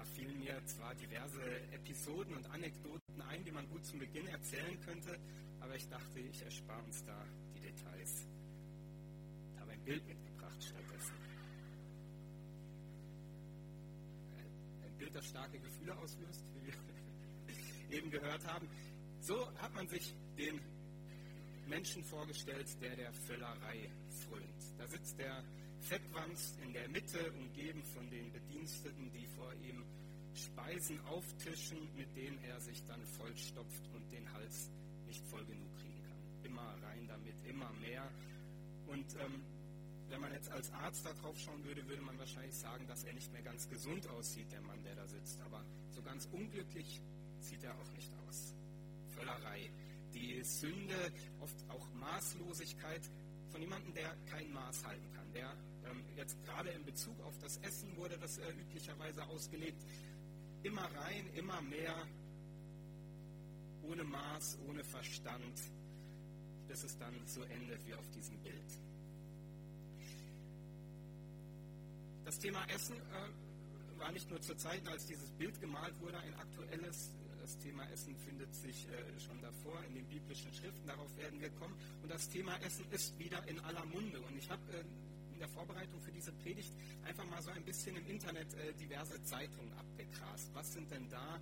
Da fielen mir zwar diverse Episoden und Anekdoten ein, die man gut zum Beginn erzählen könnte, aber ich dachte, ich erspare uns da die Details. Ich habe ein Bild mitgebracht stattdessen. Ein Bild, das starke Gefühle auslöst, wie wir eben gehört haben. So hat man sich den Menschen vorgestellt, der der Völlerei frönt. Da sitzt der Fettwanst in der Mitte, umgeben von den Bediensteten, die vor ihm Speisen auftischen, mit denen er sich dann vollstopft und den Hals nicht voll genug kriegen kann. Immer rein damit, immer mehr. Und ähm, wenn man jetzt als Arzt da drauf schauen würde, würde man wahrscheinlich sagen, dass er nicht mehr ganz gesund aussieht, der Mann, der da sitzt. Aber so ganz unglücklich sieht er auch nicht aus. Völlerei. Die Sünde, oft auch Maßlosigkeit von jemandem, der kein Maß halten kann, der jetzt gerade in Bezug auf das Essen wurde das äh, üblicherweise ausgelegt. Immer rein, immer mehr, ohne Maß, ohne Verstand, bis es dann so endet wie auf diesem Bild. Das Thema Essen äh, war nicht nur zur Zeit, als dieses Bild gemalt wurde, ein aktuelles. Das Thema Essen findet sich äh, schon davor in den biblischen Schriften, darauf werden wir kommen. Und das Thema Essen ist wieder in aller Munde. Und ich habe äh, der Vorbereitung für diese Predigt einfach mal so ein bisschen im Internet äh, diverse Zeitungen abgegrast. Was sind denn da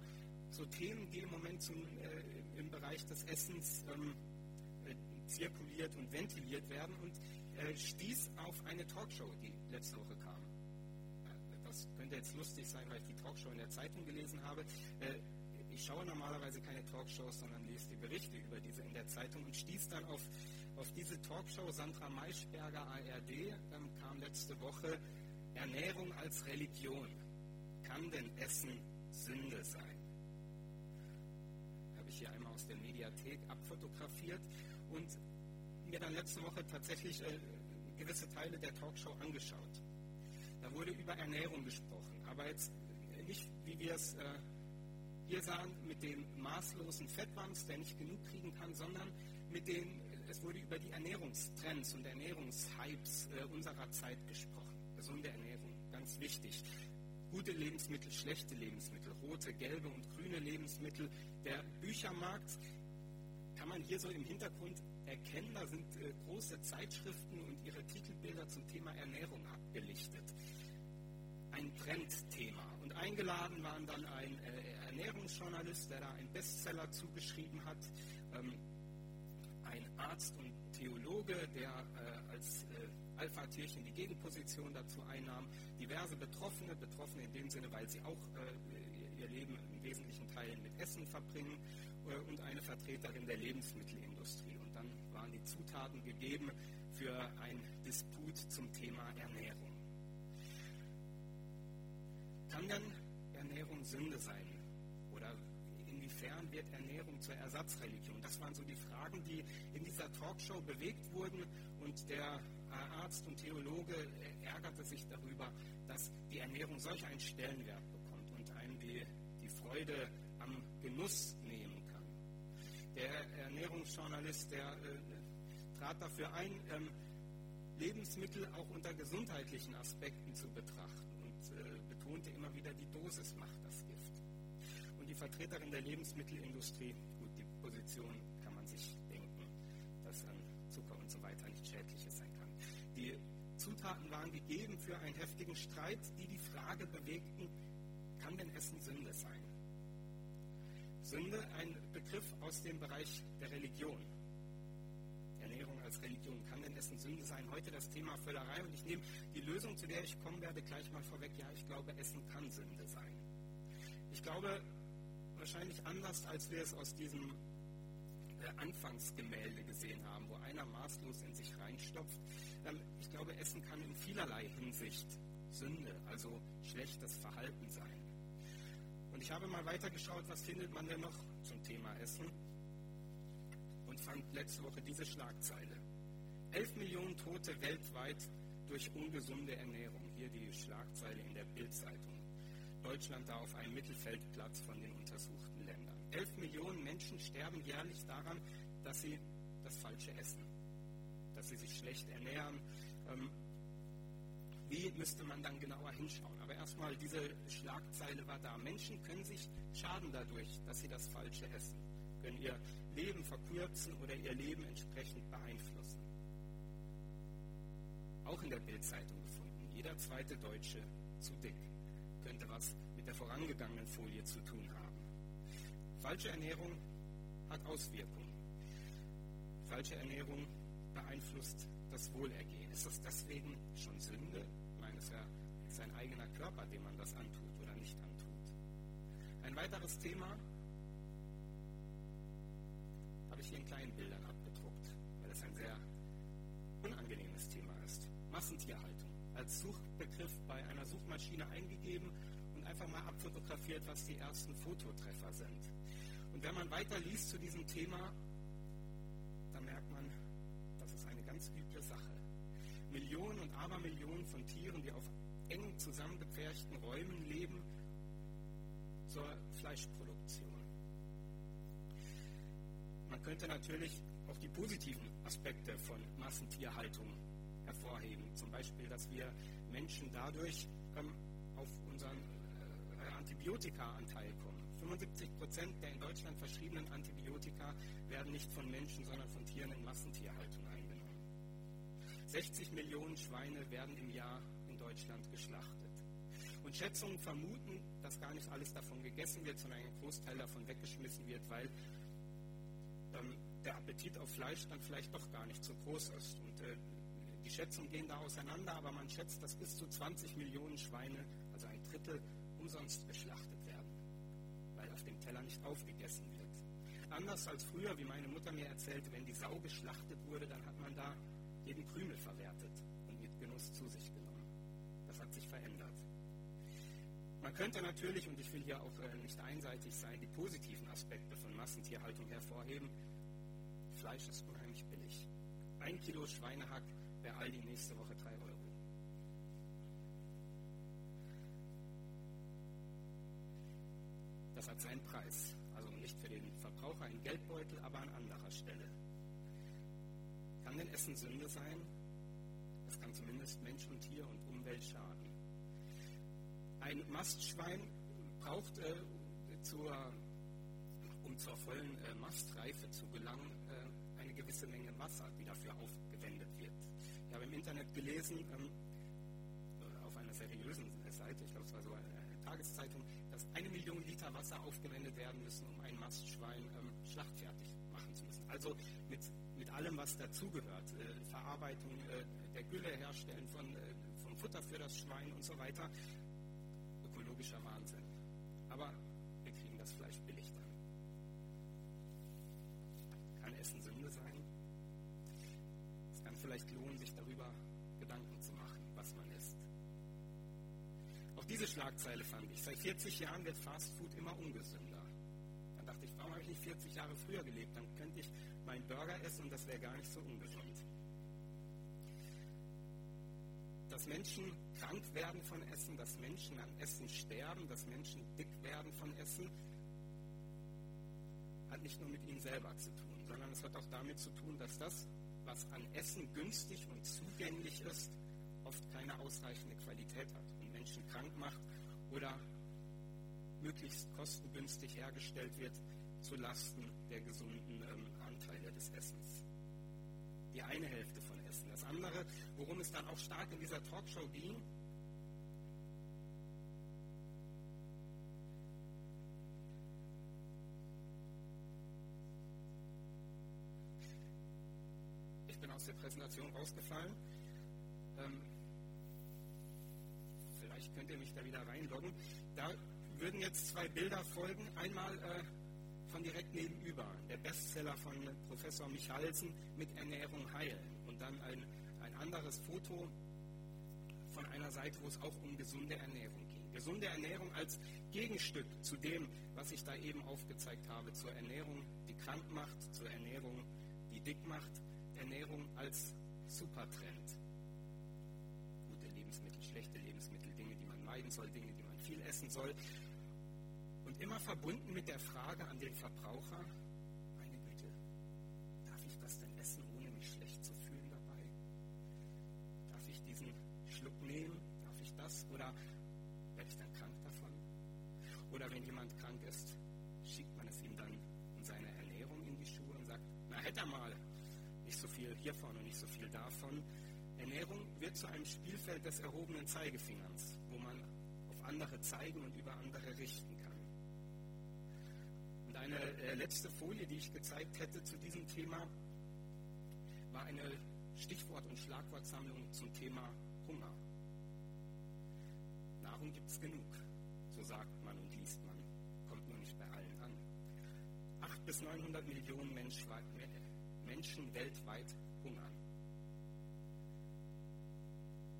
so Themen, die im Moment zum, äh, im Bereich des Essens ähm, äh, zirkuliert und ventiliert werden und äh, stieß auf eine Talkshow, die letzte Woche kam. Äh, das könnte jetzt lustig sein, weil ich die Talkshow in der Zeitung gelesen habe. Äh, ich schaue normalerweise keine Talkshows, sondern lese die Berichte über diese in der Zeitung und stieß dann auf auf diese Talkshow Sandra Maischberger ARD ähm, kam letzte Woche Ernährung als Religion. Kann denn Essen Sünde sein? Habe ich hier einmal aus der Mediathek abfotografiert und mir dann letzte Woche tatsächlich äh, gewisse Teile der Talkshow angeschaut. Da wurde über Ernährung gesprochen, aber jetzt nicht, wie wir es äh, hier sahen, mit dem maßlosen Fettwams, der nicht genug kriegen kann, sondern mit den es wurde über die Ernährungstrends und Ernährungshypes äh, unserer Zeit gesprochen. Gesunde Ernährung, ganz wichtig. Gute Lebensmittel, schlechte Lebensmittel, rote, gelbe und grüne Lebensmittel. Der Büchermarkt kann man hier so im Hintergrund erkennen. Da sind äh, große Zeitschriften und ihre Titelbilder zum Thema Ernährung abgelichtet. Ein Trendthema. Und eingeladen waren dann ein äh, Ernährungsjournalist, der da einen Bestseller zugeschrieben hat. Ähm, ein Arzt und Theologe, der äh, als äh, Alpha-Tierchen die Gegenposition dazu einnahm, diverse Betroffene, Betroffene in dem Sinne, weil sie auch äh, ihr Leben in wesentlichen Teilen mit Essen verbringen äh, und eine Vertreterin der Lebensmittelindustrie. Und dann waren die Zutaten gegeben für ein Disput zum Thema Ernährung. Kann denn Ernährung Sünde sein? Inwiefern wird Ernährung zur Ersatzreligion? Das waren so die Fragen, die in dieser Talkshow bewegt wurden. Und der Arzt und Theologe ärgerte sich darüber, dass die Ernährung solch einen Stellenwert bekommt und einem die, die Freude am Genuss nehmen kann. Der Ernährungsjournalist, der äh, trat dafür ein, ähm, Lebensmittel auch unter gesundheitlichen Aspekten zu betrachten und äh, betonte immer wieder, die Dosis macht das Vertreterin der Lebensmittelindustrie, gut, die Position kann man sich denken, dass an Zucker und so weiter nicht schädliches sein kann. Die Zutaten waren gegeben für einen heftigen Streit, die die Frage bewegten, kann denn Essen Sünde sein? Sünde, ein Begriff aus dem Bereich der Religion. Ernährung als Religion. Kann denn Essen Sünde sein? Heute das Thema Völlerei und ich nehme die Lösung, zu der ich kommen werde, gleich mal vorweg. Ja, ich glaube, Essen kann Sünde sein. Ich glaube, wahrscheinlich anders, als wir es aus diesem äh, Anfangsgemälde gesehen haben, wo einer maßlos in sich reinstopft. Ähm, ich glaube, Essen kann in vielerlei Hinsicht Sünde, also schlechtes Verhalten sein. Und ich habe mal weitergeschaut, was findet man denn noch zum Thema Essen und fand letzte Woche diese Schlagzeile. 11 Millionen Tote weltweit durch ungesunde Ernährung. Hier die Schlagzeile in der Bildzeitung. Deutschland da auf einem Mittelfeldplatz von den untersuchten Ländern. Elf Millionen Menschen sterben jährlich daran, dass sie das Falsche essen, dass sie sich schlecht ernähren. Ähm, Wie müsste man dann genauer hinschauen? Aber erstmal, diese Schlagzeile war da. Menschen können sich schaden dadurch, dass sie das Falsche essen, können ihr Leben verkürzen oder ihr Leben entsprechend beeinflussen. Auch in der Bildzeitung gefunden. Jeder zweite Deutsche zu dick könnte was mit der vorangegangenen Folie zu tun haben. Falsche Ernährung hat Auswirkungen. Falsche Ernährung beeinflusst das Wohlergehen. Ist das deswegen schon Sünde? Ich meine, es ist ja sein eigener Körper, dem man das antut oder nicht antut. Ein weiteres Thema habe ich hier in kleinen Bildern abgedruckt, weil es ein sehr unangenehmes Thema ist. Massentierhaltung. Als Suchbegriff bei einer Suchmaschine eingegeben und einfach mal abfotografiert, was die ersten Fototreffer sind. Und wenn man weiter liest zu diesem Thema, dann merkt man, das ist eine ganz üble Sache. Millionen und Abermillionen von Tieren, die auf eng zusammengepferchten Räumen leben, zur Fleischproduktion. Man könnte natürlich auch die positiven Aspekte von Massentierhaltung hervorheben. Zum Beispiel, dass wir Menschen dadurch ähm, auf unseren äh, Antibiotikaanteil kommen. 75 Prozent der in Deutschland verschriebenen Antibiotika werden nicht von Menschen, sondern von Tieren in Massentierhaltung eingenommen. 60 Millionen Schweine werden im Jahr in Deutschland geschlachtet. Und Schätzungen vermuten, dass gar nicht alles davon gegessen wird, sondern ein Großteil davon weggeschmissen wird, weil ähm, der Appetit auf Fleisch dann vielleicht doch gar nicht so groß ist. Und äh, die Schätzungen gehen da auseinander, aber man schätzt, dass bis zu 20 Millionen Schweine, also ein Drittel, umsonst geschlachtet werden, weil auf dem Teller nicht aufgegessen wird. Anders als früher, wie meine Mutter mir erzählte, wenn die Sau geschlachtet wurde, dann hat man da jeden Krümel verwertet und mit Genuss zu sich genommen. Das hat sich verändert. Man könnte natürlich, und ich will hier auch äh, nicht einseitig sein, die positiven Aspekte von Massentierhaltung hervorheben. Fleisch ist unheimlich billig. Ein Kilo Schweinehack bei Aldi nächste Woche 3 Euro. Das hat seinen Preis. Also nicht für den Verbraucher ein Geldbeutel, aber an anderer Stelle. Kann denn Essen Sünde sein? Das kann zumindest Mensch und Tier und Umwelt schaden. Ein Mastschwein braucht, äh, zur, um zur vollen äh, Mastreife zu gelangen, äh, eine gewisse Menge Wasser, die dafür. Ich habe im Internet gelesen, ähm, auf einer seriösen Seite, ich glaube es war so eine Tageszeitung, dass eine Million Liter Wasser aufgewendet werden müssen, um ein Mastschwein ähm, schlachtfertig machen zu müssen. Also mit, mit allem, was dazugehört. Äh, Verarbeitung äh, der Gülle, Herstellen von, äh, vom Futter für das Schwein und so weiter. Ökologischer Wahnsinn. Aber wir kriegen das Fleisch billig dann. Kann Essen Sünde sein? Es kann vielleicht lohnen, sich diese Schlagzeile fand ich. Seit 40 Jahren wird Fastfood immer ungesünder. Dann dachte ich, warum habe ich nicht 40 Jahre früher gelebt? Dann könnte ich meinen Burger essen und das wäre gar nicht so ungesund. Dass Menschen krank werden von Essen, dass Menschen an Essen sterben, dass Menschen dick werden von Essen, hat nicht nur mit ihnen selber zu tun, sondern es hat auch damit zu tun, dass das, was an Essen günstig und zugänglich ist, oft keine ausreichende Qualität hat Menschen krank macht oder möglichst kostengünstig hergestellt wird zu Lasten der gesunden ähm, Anteile des Essens. Die eine Hälfte von Essen. Das andere, worum es dann auch stark in dieser Talkshow ging, ich bin aus der Präsentation rausgefallen. Ähm, vielleicht könnt ihr mich da wieder reinloggen. Da würden jetzt zwei Bilder folgen. Einmal äh, von direkt nebenüber, der Bestseller von Professor Michalsen mit Ernährung heilen. Und dann ein, ein anderes Foto von einer Seite, wo es auch um gesunde Ernährung ging. Gesunde Ernährung als Gegenstück zu dem, was ich da eben aufgezeigt habe, zur Ernährung, die krank macht, zur Ernährung, die dick macht, Ernährung als Supertrend. Gute Lebensmittel, schlechte Lebensmittel, Dinge, die man meiden soll, Dinge, die man viel essen soll. Und immer verbunden mit der Frage an den Verbraucher, meine Güte, darf ich das denn essen, ohne mich schlecht zu fühlen dabei? Darf ich diesen Schluck nehmen, oder werde ich dann krank davon? Oder wenn jemand krank ist, schiebt man es ihm dann in seine Ernährung in die Schuhe und sagt, na hätte er mal nicht so viel hiervon und nicht so viel davon. Ernährung wird zu einem Spielfeld des erhobenen Zeigefingerns, wo man auf andere zeigen und über andere richten kann. Und eine äh, letzte Folie, die ich gezeigt hätte zu diesem Thema, war eine Stichwort- und Schlagwortsammlung zum Thema Hunger. Nahrung gibt es genug, so sagt man und liest man, kommt nur nicht bei allen an. 8 bis 900 Millionen Menschen weltweit hungern,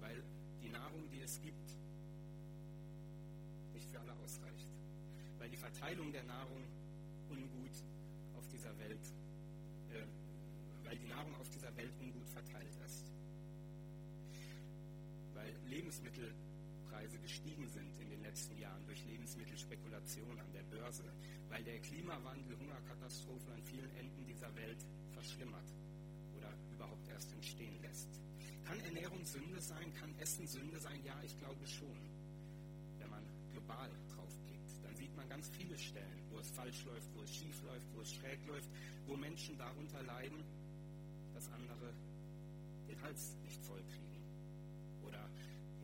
weil die Nahrung, die es gibt, alle ausreicht, weil die Verteilung der Nahrung ungut auf dieser Welt, äh, weil die Nahrung auf dieser Welt ungut verteilt ist, weil Lebensmittelpreise gestiegen sind in den letzten Jahren durch Lebensmittelspekulation an der Börse, weil der Klimawandel Hungerkatastrophen an vielen Enden dieser Welt verschlimmert oder überhaupt erst entstehen lässt. Kann Ernährung Sünde sein? Kann Essen Sünde sein? Ja, ich glaube schon. Global draufblickt, dann sieht man ganz viele Stellen, wo es falsch läuft, wo es schief läuft, wo es schräg läuft, wo Menschen darunter leiden, dass andere den Hals nicht voll kriegen. Oder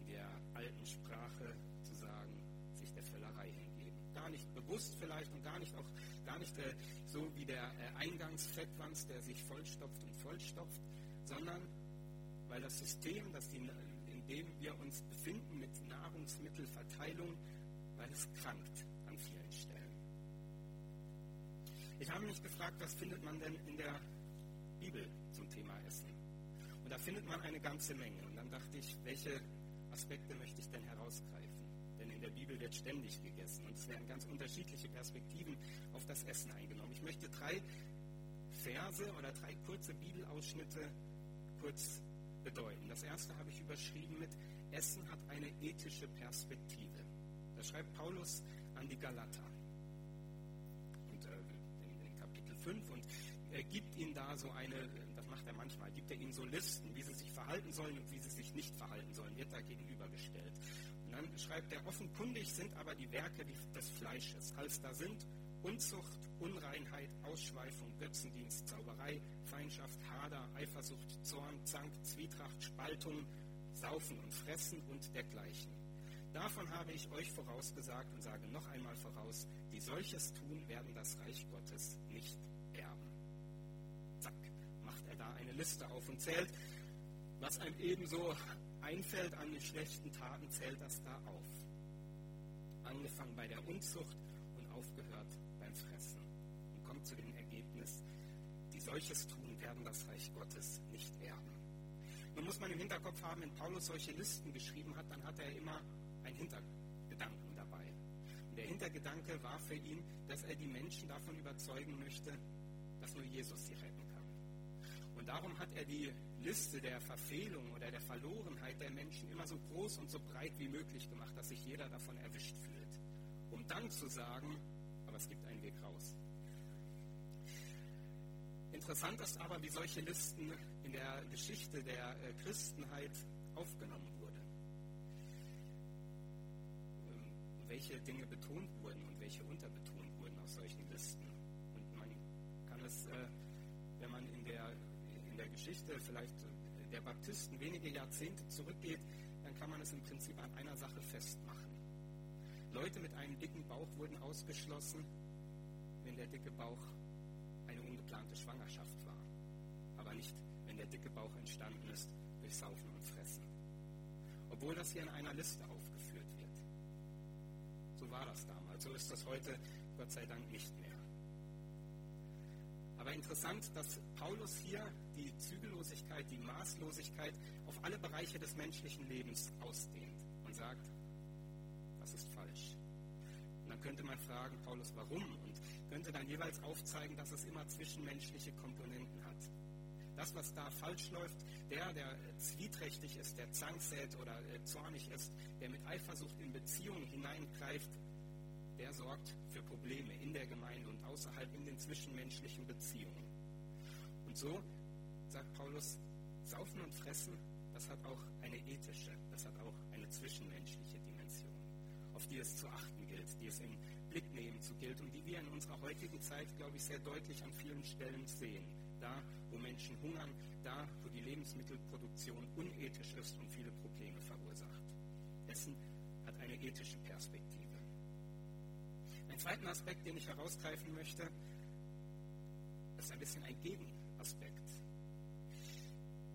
in der alten Sprache zu sagen, sich der Völlerei hingeben. Gar nicht bewusst vielleicht und gar nicht auch gar nicht äh, so wie der äh, Eingangsfettwanz, der sich vollstopft und vollstopft, sondern weil das System, das die, in dem wir uns befinden mit Nahrungsmittelverteilung, weil es krankt an vielen Stellen. Ich habe mich gefragt, was findet man denn in der Bibel zum Thema Essen? Und da findet man eine ganze Menge. Und dann dachte ich, welche Aspekte möchte ich denn herausgreifen? Denn in der Bibel wird ständig gegessen und es werden ganz unterschiedliche Perspektiven auf das Essen eingenommen. Ich möchte drei Verse oder drei kurze Bibelausschnitte kurz bedeuten. Das erste habe ich überschrieben mit Essen hat eine ethische Perspektive. Schreibt Paulus an die Galater. Und äh, in, Kapitel 5 und er gibt ihnen da so eine, das macht er manchmal, gibt er ihnen so Listen, wie sie sich verhalten sollen und wie sie sich nicht verhalten sollen, wird da gegenübergestellt. Und dann schreibt er, offenkundig sind aber die Werke des Fleisches, als da sind Unzucht, Unreinheit, Ausschweifung, Götzendienst, Zauberei, Feindschaft, Hader, Eifersucht, Zorn, Zank, Zwietracht, Spaltung, Saufen und Fressen und dergleichen. Davon habe ich euch vorausgesagt und sage noch einmal voraus, die solches tun, werden das Reich Gottes nicht erben. Zack, macht er da eine Liste auf und zählt, was einem ebenso einfällt an den schlechten Taten, zählt das da auf. Angefangen bei der Unzucht und aufgehört beim Fressen. Und kommt zu dem Ergebnis, die solches tun, werden das Reich Gottes nicht erben. Nun muss man im Hinterkopf haben, wenn Paulus solche Listen geschrieben hat, dann hat er immer einen Hintergedanken dabei. Und der Hintergedanke war für ihn, dass er die Menschen davon überzeugen möchte, dass nur Jesus sie retten kann. Und darum hat er die Liste der Verfehlung oder der Verlorenheit der Menschen immer so groß und so breit wie möglich gemacht, dass sich jeder davon erwischt fühlt. Um dann zu sagen, aber es gibt einen Weg raus. Interessant ist aber, wie solche Listen in der Geschichte der äh, Christenheit aufgenommen wurden. Ähm, welche Dinge betont wurden und welche unterbetont wurden aus solchen Listen. Und man kann es, äh, wenn man in der, in der Geschichte vielleicht der Baptisten wenige Jahrzehnte zurückgeht, dann kann man es im Prinzip an einer Sache festmachen. Leute mit einem dicken Bauch wurden ausgeschlossen, wenn der dicke Bauch eine ungeplante Schwangerschaft war, aber nicht, wenn der dicke Bauch entstanden ist durch Saufen und Fressen. Obwohl das hier in einer Liste war das damals, so ist das heute Gott sei Dank nicht mehr. Aber interessant, dass Paulus hier die Zügellosigkeit, die Maßlosigkeit auf alle Bereiche des menschlichen Lebens ausdehnt und sagt, das ist falsch. Und dann könnte man fragen, Paulus, warum? Und könnte dann jeweils aufzeigen, dass es immer zwischenmenschliche Komponenten. Das, was da falsch läuft, der, der zwieträchtig ist, der Zank sät oder zornig ist, der mit Eifersucht in Beziehungen hineingreift, der sorgt für Probleme in der Gemeinde und außerhalb in den zwischenmenschlichen Beziehungen. Und so sagt Paulus, Saufen und Fressen, das hat auch eine ethische, das hat auch eine zwischenmenschliche Dimension. die es zu achten gilt, die es in Blick nehmen zu gilt und die wir in unserer heutigen Zeit, glaube ich, sehr deutlich an vielen Stellen sehen. Da, wo Menschen hungern, da, wo die Lebensmittelproduktion unethisch ist und viele Probleme verursacht. Essen hat eine ethische Perspektive. Ein zweiten Aspekt, den ich herausgreifen möchte, ist ein bisschen ein Gegenaspekt.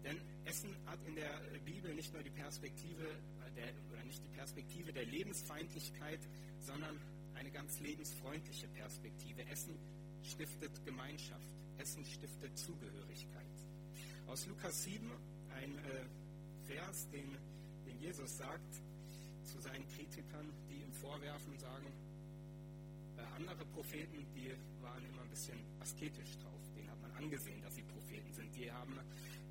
Denn Essen hat in der Bibel nicht nur die Perspektive der, oder nicht die Perspektive der Lebensfeindlichkeit, sondern eine ganz lebensfreundliche Perspektive. Essen stiftet Gemeinschaft. Essen stiftet Zugehörigkeit. Aus Lukas 7 ein äh, Vers, den, den Jesus sagt zu seinen Kritikern, die ihm vorwerfen, sagen, äh, andere Propheten, die waren immer ein bisschen asketisch drauf. Den hat man angesehen, dass sie Propheten sind. Die haben,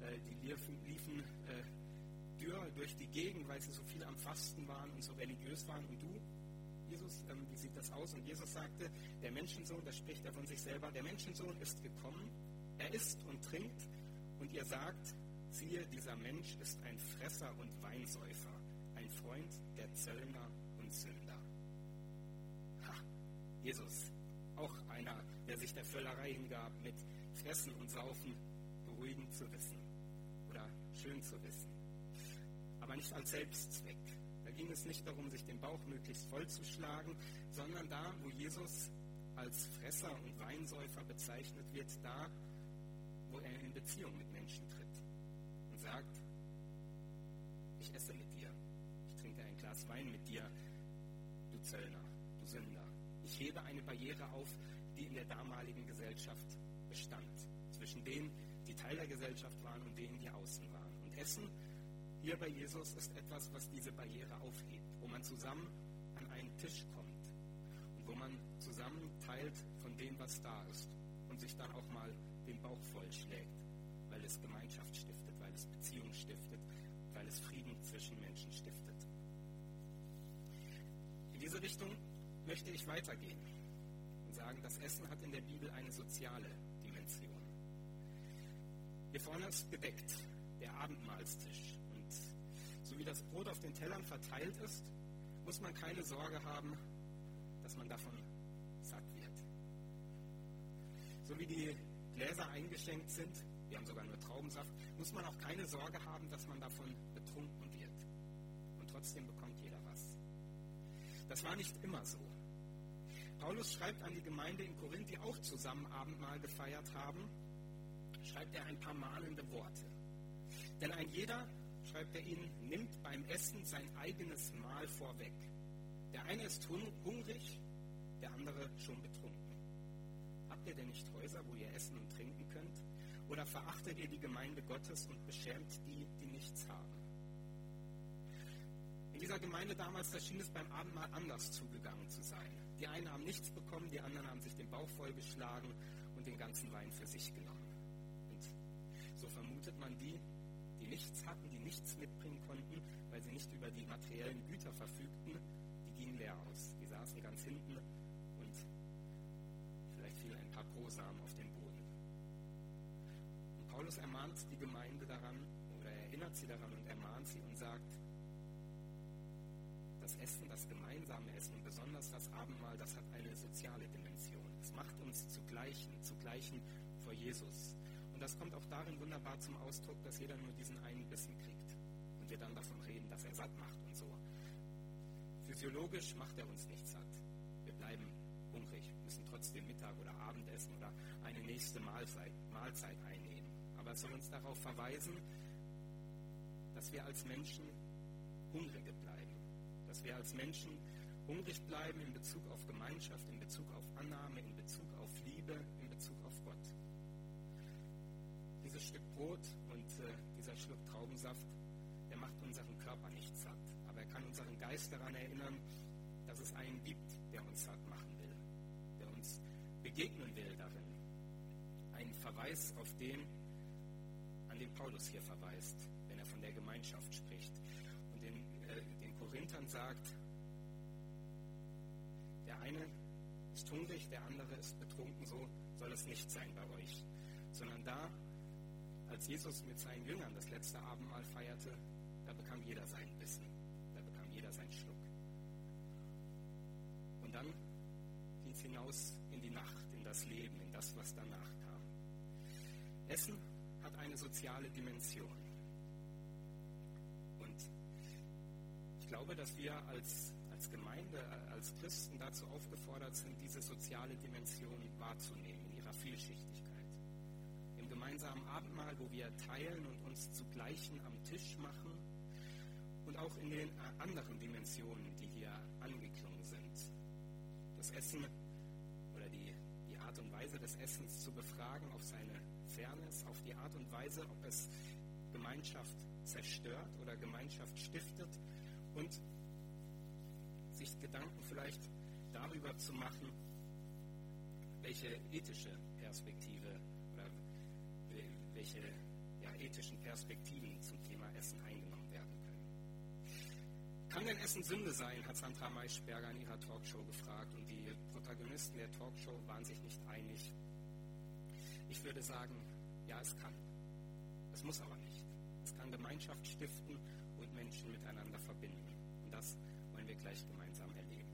äh, die liefen, liefen äh, dürr durch die Gegend, weil sie so viel am Fasten waren und so religiös waren. Und du, Jesus, ähm, wie sieht das aus? Und Jesus sagte, der Menschensohn, da spricht er von sich selber, der Menschensohn ist gekommen, er isst und trinkt und ihr sagt, siehe, dieser Mensch ist ein Fresser und Weinsäufer, ein Freund der Zöllner und Sünder. Ha, Jesus, auch einer, der sich der Völlerei hingab, mit Fressen und Saufen beruhigend zu wissen oder schön zu wissen, aber nicht als Selbstzweck ging es nicht darum, sich den Bauch möglichst voll zu schlagen, sondern da, wo Jesus als Fresser und Weinsäufer bezeichnet wird, da, wo er in Beziehung mit Menschen tritt und sagt, ich esse mit dir, ich trinke ein Glas Wein mit dir, du Zöllner, du Sünder. Ich hebe eine Barriere auf, die in der damaligen Gesellschaft bestand, zwischen denen, die Teil der Gesellschaft waren und denen, die außen waren. Und Essen hier bei Jesus ist etwas, was diese Barriere aufhebt, wo man zusammen an einen Tisch kommt und wo man zusammen teilt von dem, was da ist und sich dann auch mal den Bauch voll schlägt, weil es Gemeinschaft stiftet, weil es Beziehung stiftet, weil es Frieden zwischen Menschen stiftet. In diese Richtung möchte ich weitergehen und sagen, das Essen hat in der Bibel eine soziale Dimension. Hier vorne ist gedeckt der Abendmahlstisch wie das Brot auf den Tellern verteilt ist, muss man keine Sorge haben, dass man davon satt wird. So wie die Gläser eingeschenkt sind, wir haben sogar nur Traubensaft, muss man auch keine Sorge haben, dass man davon betrunken wird. Und trotzdem bekommt jeder was. Das war nicht immer so. Paulus schreibt an die Gemeinde in Korinth, die auch zusammen Abendmahl gefeiert haben, schreibt er ein paar mahnende Worte. Denn ein jeder schreibt er ihnen, nimmt beim Essen sein eigenes Mahl vorweg. Der eine ist hungrig, der andere schon betrunken. Habt ihr denn nicht Häuser, wo ihr essen und trinken könnt? Oder verachtet ihr die Gemeinde Gottes und beschämt die, die nichts haben? In dieser Gemeinde damals, da schien es beim Abendmahl anders zugegangen zu sein. Die einen haben nichts bekommen, die anderen haben sich den Bauch vollgeschlagen und den ganzen Wein für sich genommen. Und so vermutet man die, die nichts hatten, die nichts mitbringen konnten, weil sie nicht über die materiellen Güter verfügten, die gingen leer aus. Die saßen ganz hinten und vielleicht fielen ein paar Prosamen auf den Boden. Und Paulus ermahnt die Gemeinde daran oder erinnert sie daran und ermahnt sie und sagt, das Essen, das gemeinsame Essen besonders das Abendmahl, das hat eine soziale Dimension. Es macht uns zu Gleichen, zu Gleichen vor Jesus. Und das kommt auch darin wunderbar zum Ausdruck, dass jeder nur diesen einen Bissen kriegt. Und wir dann davon reden, dass er satt macht und so. Physiologisch macht er uns nicht satt. Wir bleiben hungrig, müssen trotzdem Mittag oder Abendessen oder eine nächste Mahlzeit, Mahlzeit einnehmen. Aber es soll uns darauf verweisen, dass wir als Menschen Hungrige bleiben. Dass wir als Menschen hungrig bleiben in Bezug auf Gemeinschaft, in Bezug auf Annahme, in Bezug auf Liebe, in dieses Stück Brot und äh, dieser Schluck Traubensaft, der macht unseren Körper nicht satt. Aber er kann unseren Geist daran erinnern, dass es einen gibt, der uns satt machen will, der uns begegnen will darin. Ein Verweis auf den, an den Paulus hier verweist, wenn er von der Gemeinschaft spricht. Und den, äh, den Korinthern sagt, der eine ist hungrig, der andere ist betrunken, so soll es nicht sein bei euch, sondern da, als Jesus mit seinen Jüngern das letzte Abendmahl feierte, da bekam jeder seinen Bissen, da bekam jeder seinen Schluck. uns hinaus in die Nacht, in das Leben, in das, was danach kam. Essen hat eine soziale Dimension. Und ich glaube, dass wir als, als Gemeinde, als Christen dazu aufgefordert sind, diese soziale Dimension wahrzunehmen in ihrer Vielschichtigkeit. Gemeinsamen Abendmahl, wo wir teilen und uns zu Gleichen am Tisch machen und auch in den anderen Dimensionen, die hier angeklungen sind. Das Essen oder die, die Art und Weise des Essens zu befragen auf seine Fairness, auf die Art und Weise, ob es Gemeinschaft zerstört oder Gemeinschaft stiftet und sich Gedanken vielleicht darüber zu machen, welche ethische Perspektive welche ja, ethischen Perspektiven zum Thema Essen eingenommen werden können. Kann denn Essen Sünde sein, hat Sandra Maischberger in ihrer Talkshow gefragt und die Protagonisten der Talkshow waren sich nicht einig. Ich würde sagen, ja, es kann. Es muss aber nicht. Es kann Gemeinschaft stiften und Menschen miteinander verbinden. Und das wollen wir gleich gemeinsam erleben.